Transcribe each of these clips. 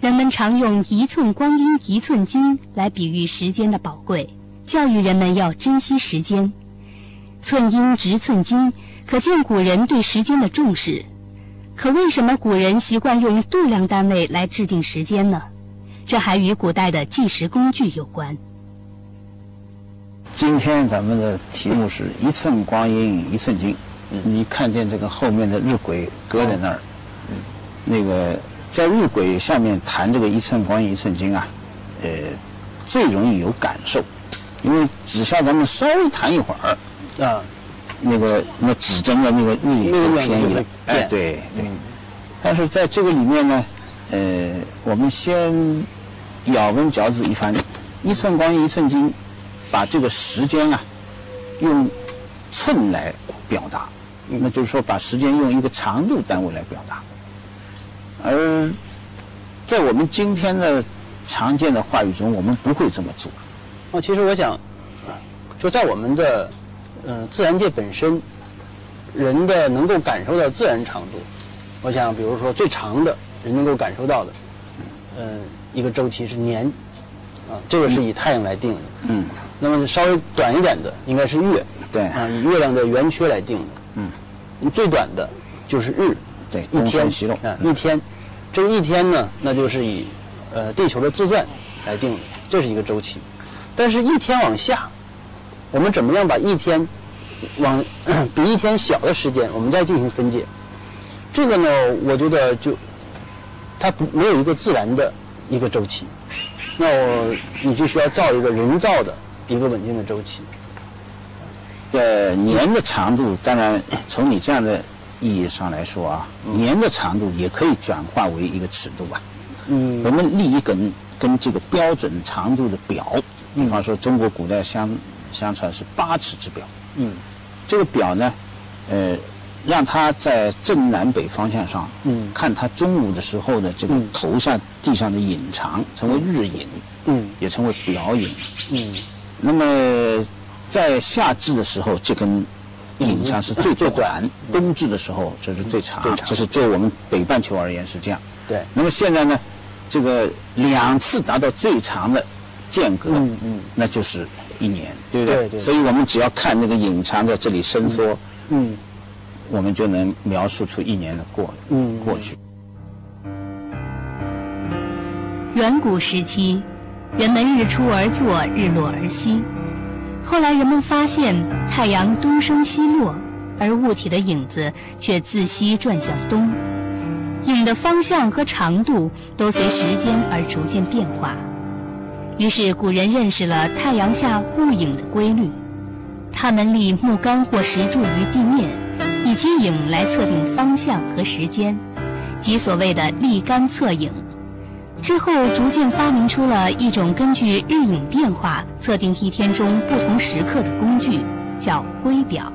人们常用“一寸光阴一寸金”来比喻时间的宝贵，教育人们要珍惜时间。寸阴值寸金，可见古人对时间的重视。可为什么古人习惯用度量单位来制定时间呢？这还与古代的计时工具有关。今天咱们的题目是一寸光阴一寸金。你看见这个后面的日晷搁在那儿，那个在日晷下面弹这个一寸光阴一寸金啊，呃，最容易有感受，因为只需要咱们稍微弹一会儿啊。那个那指针的那个日影就偏移了，哎，对对。但是在这个里面呢，呃，我们先咬文嚼字一番，一寸光阴一寸金，把这个时间啊用寸来表达，那就是说把时间用一个长度单位来表达。而在我们今天的常见的话语中，我们不会这么做。哦，其实我想，就在我们的。呃，自然界本身，人的能够感受到自然长度，我想，比如说最长的，人能够感受到的，嗯，一个周期是年，啊，这个是以太阳来定的。嗯。那么稍微短一点的，应该是月。对。啊，以月亮的圆缺来定的。嗯。最短的就是日。对。一天。啊，一天，这一天呢，那就是以，呃，地球的自转来定的，这是一个周期。但是，一天往下。我们怎么样把一天往 比一天小的时间，我们再进行分解？这个呢，我觉得就它不没有一个自然的一个周期，那我你就需要造一个人造的一个稳定的周期。呃，年的长度，当然从你这样的意义上来说啊，年的长度也可以转化为一个尺度吧。嗯。我们立一根跟这个标准长度的表，比方说中国古代相。相传是八尺之表，嗯，这个表呢，呃，让它在正南北方向上，嗯，看它中午的时候的这个头上地上的影长，成为日影，嗯，也称为表影，嗯，那么在夏至的时候，这根影长是最短，冬至的时候这是最长，这是就我们北半球而言是这样，对。那么现在呢，这个两次达到最长的间隔，嗯嗯，那就是。一年，对不对？所以我们只要看那个隐藏在这里伸缩，嗯，我们就能描述出一年的过，嗯，过去。远古时期，人们日出而作，日落而息。后来人们发现，太阳东升西落，而物体的影子却自西转向东，影的方向和长度都随时间而逐渐变化。于是，古人认识了太阳下物影的规律。他们立木杆或石柱于地面，以其影来测定方向和时间，即所谓的立杆测影。之后，逐渐发明出了一种根据日影变化测定一天中不同时刻的工具，叫圭表。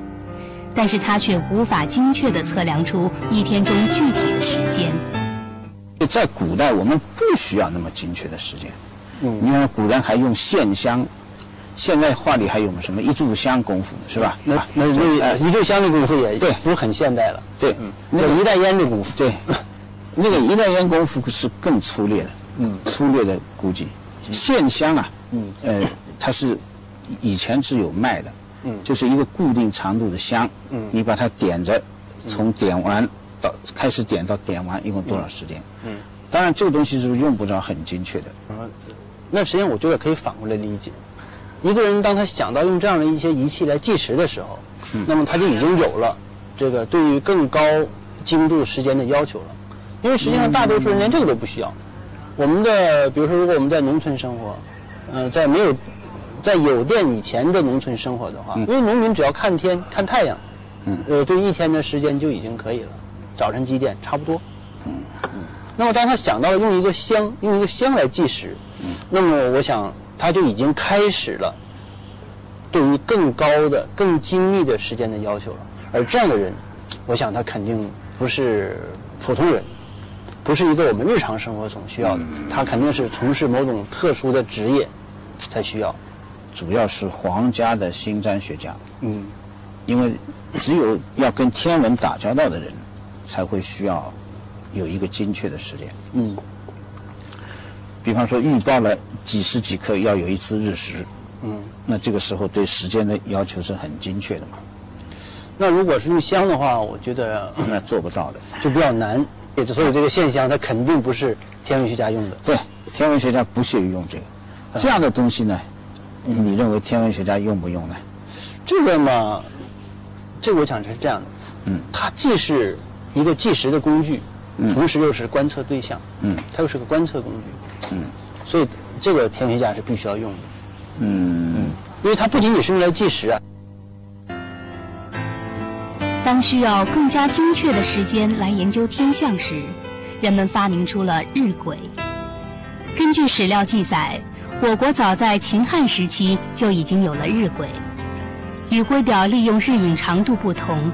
但是，它却无法精确地测量出一天中具体的时间。在古代，我们不需要那么精确的时间。你看，古人还用线香，现在画里还有什么一炷香功夫，是吧？那那那一炷香的功夫也对，不是很现代了。对，那个一袋烟的功夫，对，那个一袋烟功夫是更粗略的，嗯，粗略的估计。线香啊，嗯，呃，它是以前是有卖的，嗯，就是一个固定长度的香，嗯，你把它点着，从点完到开始点到点完，一共多少时间？嗯，当然这个东西是用不着很精确的。嗯。那实际上我觉得可以反过来理解，一个人当他想到用这样的一些仪器来计时的时候，嗯那么他就已经有了这个对于更高精度时间的要求了。因为实际上大多数人连这个都不需要。我们的比如说，如果我们在农村生活，呃，在没有在有电以前的农村生活的话，因为农民只要看天看太阳，嗯呃，对一天的时间就已经可以了，早晨几点差不多。嗯那么当他想到了用一个香用一个香来计时。那么，我想他就已经开始了对于更高的、更精密的时间的要求了。而这样的人，我想他肯定不是普通人，不是一个我们日常生活中需要的。他肯定是从事某种特殊的职业才需要。主要是皇家的星占学家。嗯。因为只有要跟天文打交道的人，才会需要有一个精确的时间。嗯。比方说预报了几时几刻要有一次日食，嗯，那这个时候对时间的要求是很精确的嘛，那如果是用香的话，我觉得那做不到的。就比较难。也所以这个现象，它肯定不是天文学家用的。对，天文学家不屑于用这个，这样的东西呢，你认为天文学家用不用呢？这个嘛，这个我想是这样的，嗯，它既是一个计时的工具，同时又是观测对象，嗯，它又是个观测工具，嗯，所以这个天文学家是必须要用的，嗯，因为它不仅仅是用来计时啊。当需要更加精确的时间来研究天象时，人们发明出了日晷。根据史料记载，我国早在秦汉时期就已经有了日晷。与圭表利用日影长度不同，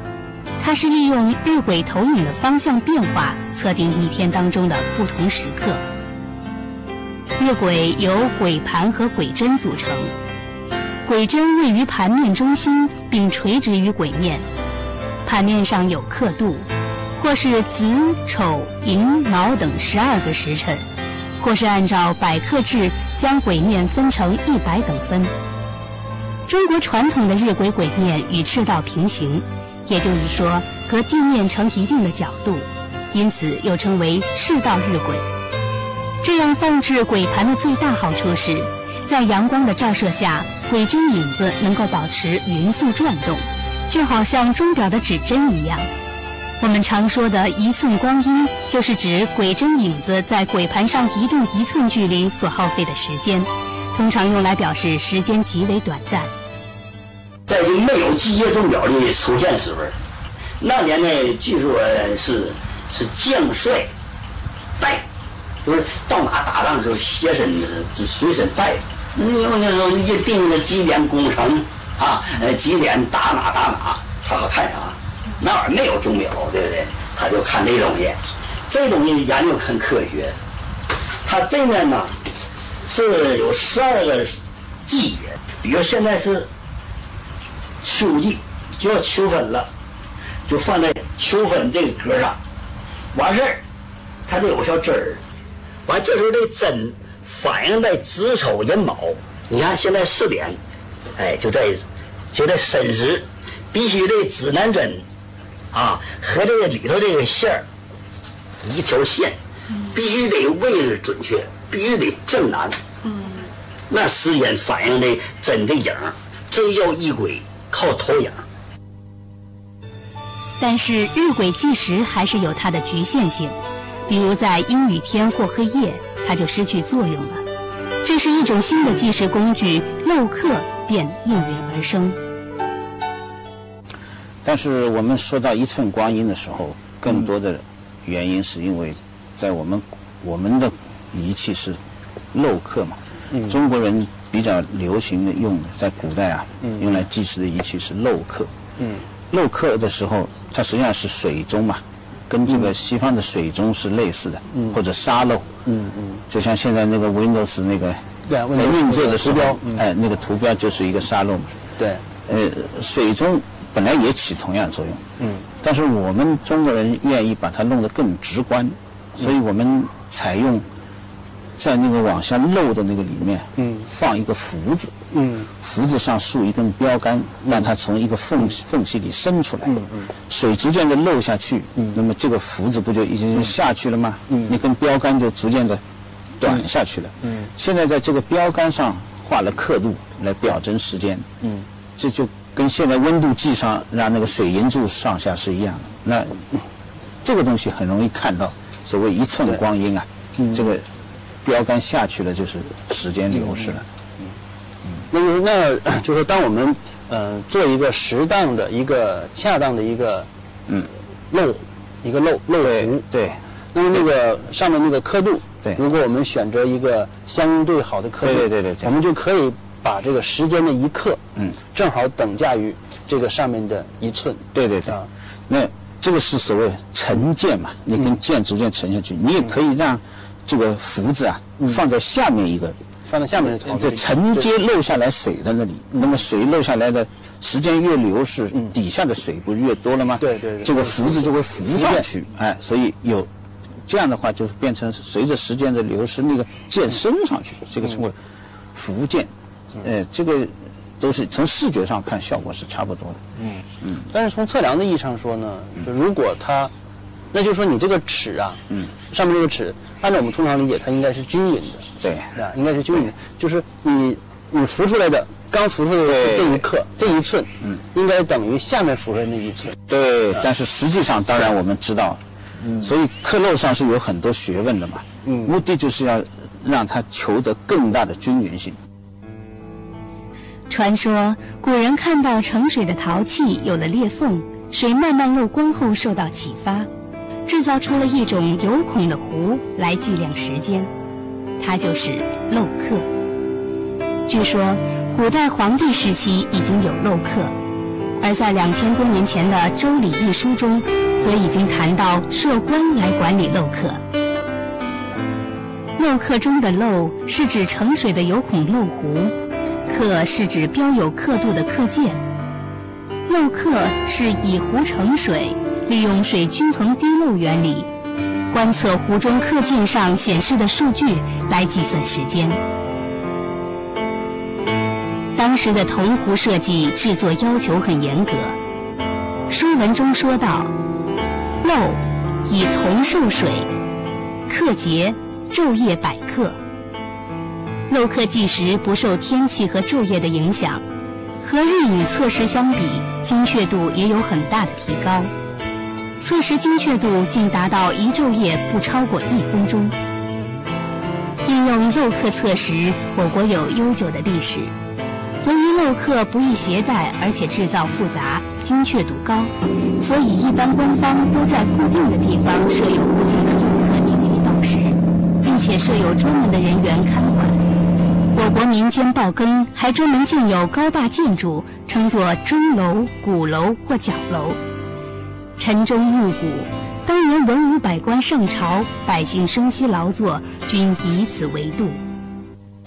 它是利用日晷投影的方向变化测定一天当中的不同时刻。日晷由晷盘和晷针组成，晷针位于盘面中心，并垂直于晷面。盘面上有刻度，或是子、丑、寅、卯等十二个时辰，或是按照百刻制将晷面分成一百等分。中国传统的日晷晷面与赤道平行，也就是说和地面成一定的角度，因此又称为赤道日晷。这样放置晷盘的最大好处是，在阳光的照射下，晷针影子能够保持匀速转动。就好像钟表的指针一样，我们常说的一寸光阴，就是指晷针影子在晷盘上移动一寸距离所耗费的时间，通常用来表示时间极为短暂。在这没有机械钟表的出现时候，那年呢，据说是是将帅带，就是到哪打仗的时候携身就随身带。那那时候一定了几点攻城。啊，呃，几点打哪打哪，他好看啥？那玩意儿没有钟表，对不对？他就看这东西，这东西研究很科学。它这面呢是有十二个季节，比如现在是秋季，就要秋分了，就放在秋分这个格上。完事儿，它这有个小针儿，完这时候这针反映在子丑寅卯。你看现在四点。哎，就在就在申时，必须这指南针啊和这个里头这个线儿一条线，必须得位置准确，必须得正南。嗯，那时间反映的针的影儿，这叫一轨，靠投影。但是日晷计时还是有它的局限性，比如在阴雨天或黑夜，它就失去作用了。这是一种新的计时工具——漏刻。便应运而生。但是我们说到一寸光阴的时候，更多的原因是因为在我们我们的仪器是镂刻嘛。中国人比较流行的用在古代啊，用来计时的仪器是镂刻。镂刻的时候，它实际上是水钟嘛，跟这个西方的水钟是类似的，或者沙漏。就像现在那个 Windows 那个。在运作的时候，哎，那个图标就是一个沙漏嘛。对。呃，水中本来也起同样作用。嗯。但是我们中国人愿意把它弄得更直观，所以我们采用在那个往下漏的那个里面，嗯，放一个福字。嗯。福字上竖一根标杆，让它从一个缝缝隙里伸出来。嗯嗯。水逐渐的漏下去，嗯，那么这个福字不就已经下去了吗？嗯。那根标杆就逐渐的。短下去了。嗯，现在在这个标杆上画了刻度来表征时间。嗯，这就跟现在温度计上让那个水银柱上下是一样的。那这个东西很容易看到，所谓一寸光阴啊，这个标杆下去了就是时间流逝了。嗯，那就那就是当我们呃做一个适当的一个恰当的一个嗯漏一个漏漏图对。那么那个上面那个刻度，对，如果我们选择一个相对好的刻度，对对对对，我们就可以把这个时间的一刻，嗯，正好等价于这个上面的一寸。对对对，那这个是所谓沉建嘛，你跟渐逐渐沉下去，你也可以让这个福字啊放在下面一个，放在下面的，就承接漏下来水的那里，那么水漏下来的。时间越流逝，底下的水不是越多了吗？对对对，这个浮子就会浮上去，哎，所以有。这样的话就变成随着时间的流失，那个渐升上去，这个称为浮剑。呃，这个都是从视觉上看效果是差不多的。嗯嗯。但是从测量的意义上说呢，就如果它，那就是说你这个尺啊，嗯，上面这个尺，按照我们通常理解，它应该是均匀的。对。啊，应该是均匀，就是你你浮出来的。刚浮出的这一刻，这一寸，嗯，应该等于下面浮出来那一寸。对，但是实际上，当然我们知道，嗯，所以刻漏上是有很多学问的嘛，嗯，目的就是要让它求得更大的均匀性。传说古人看到盛水的陶器有了裂缝，水慢慢漏光后受到启发，制造出了一种有孔的壶来计量时间，它就是漏刻。据说。古代皇帝时期已经有漏刻，而在两千多年前的《周礼》一书中，则已经谈到设官来管理漏刻。漏刻中的“漏”是指盛水的有孔漏壶，“刻”是指标有刻度的刻件。漏刻是以壶盛水，利用水均衡滴漏原理，观测壶中刻件上显示的数据来计算时间。当时的铜壶设计制作要求很严格，书文中说道：“漏，以铜受水，刻节，昼夜百克。漏刻计时不受天气和昼夜的影响，和日影测时相比，精确度也有很大的提高，测时精确度竟达到一昼夜不超过一分钟。应用漏刻测时，我国有悠久的历史。”由于镂刻不易携带，而且制造复杂、精确度高，所以一般官方都在固定的地方设有固定的镂刻进行报时，并且设有专门的人员看管。我国民间报更还专门建有高大建筑，称作钟楼、鼓楼或角楼。晨钟暮鼓，当年文武百官上朝，百姓生息劳作，均以此为度。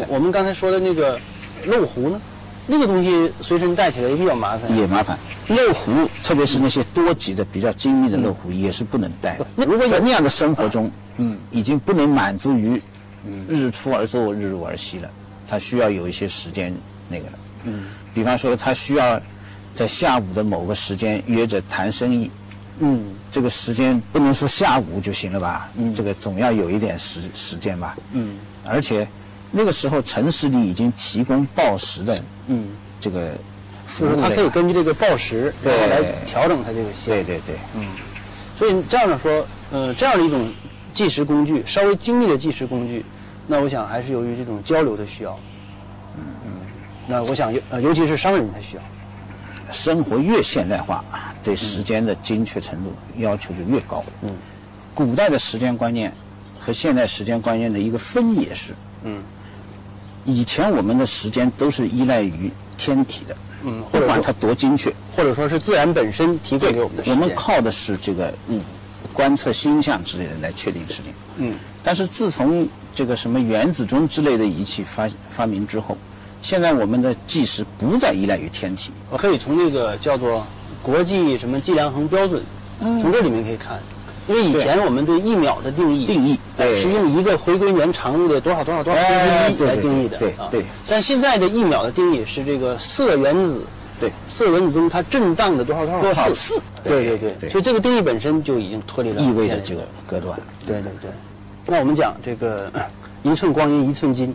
我们刚才说的那个漏壶呢？那个东西随身带起来也比较麻烦，也麻烦。漏壶，特别是那些多级的、比较精密的漏壶，也是不能带。如果在那样的生活中，嗯，已经不能满足于日出而作、日入而息了，他需要有一些时间那个了。嗯，比方说他需要在下午的某个时间约着谈生意，嗯，这个时间不能说下午就行了吧？嗯，这个总要有一点时时间吧？嗯，而且。那个时候，城市里已经提供报时的，嗯，这个服务他可以根据这个报时，对，来调整它这个线。对对对，嗯。所以这样的说，呃，这样的一种计时工具，稍微精密的计时工具，那我想还是由于这种交流的需要。嗯嗯。那我想，尤呃，尤其是商人他需要。生活越现代化，对时间的精确程度要求就越高。嗯。古代的时间观念和现代时间观念的一个分野是，嗯。以前我们的时间都是依赖于天体的，嗯，不管它多精确，或者说是自然本身提供给我们的时间。我们靠的是这个，嗯，观测星象之类的来确定时间。嗯，但是自从这个什么原子钟之类的仪器发发明之后，现在我们的计时不再依赖于天体。我可以从那个叫做国际什么计量衡标准，嗯从这里面可以看。因为以前我们对一秒的定义，定义是用一个回归年长度的多少多少多少分之一来定义的啊。对，但现在的一秒的定义是这个色原子，对，色原子中它震荡的多少多少多少次。对对对，所以这个定义本身就已经脱离了，意味着这个隔断。对对对，那我们讲这个一寸光阴一寸金，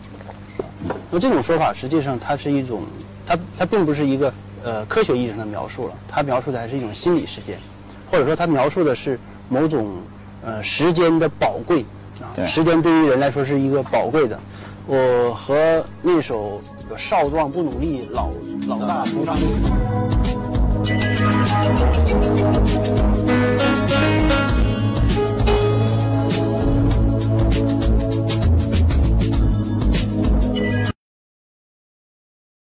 那这种说法实际上它是一种，它它并不是一个呃科学意义上的描述了，它描述的还是一种心理事件，或者说它描述的是。某种呃时间的宝贵啊时间对于人来说是一个宝贵的。我和那首少壮不努力老老大徒伤悲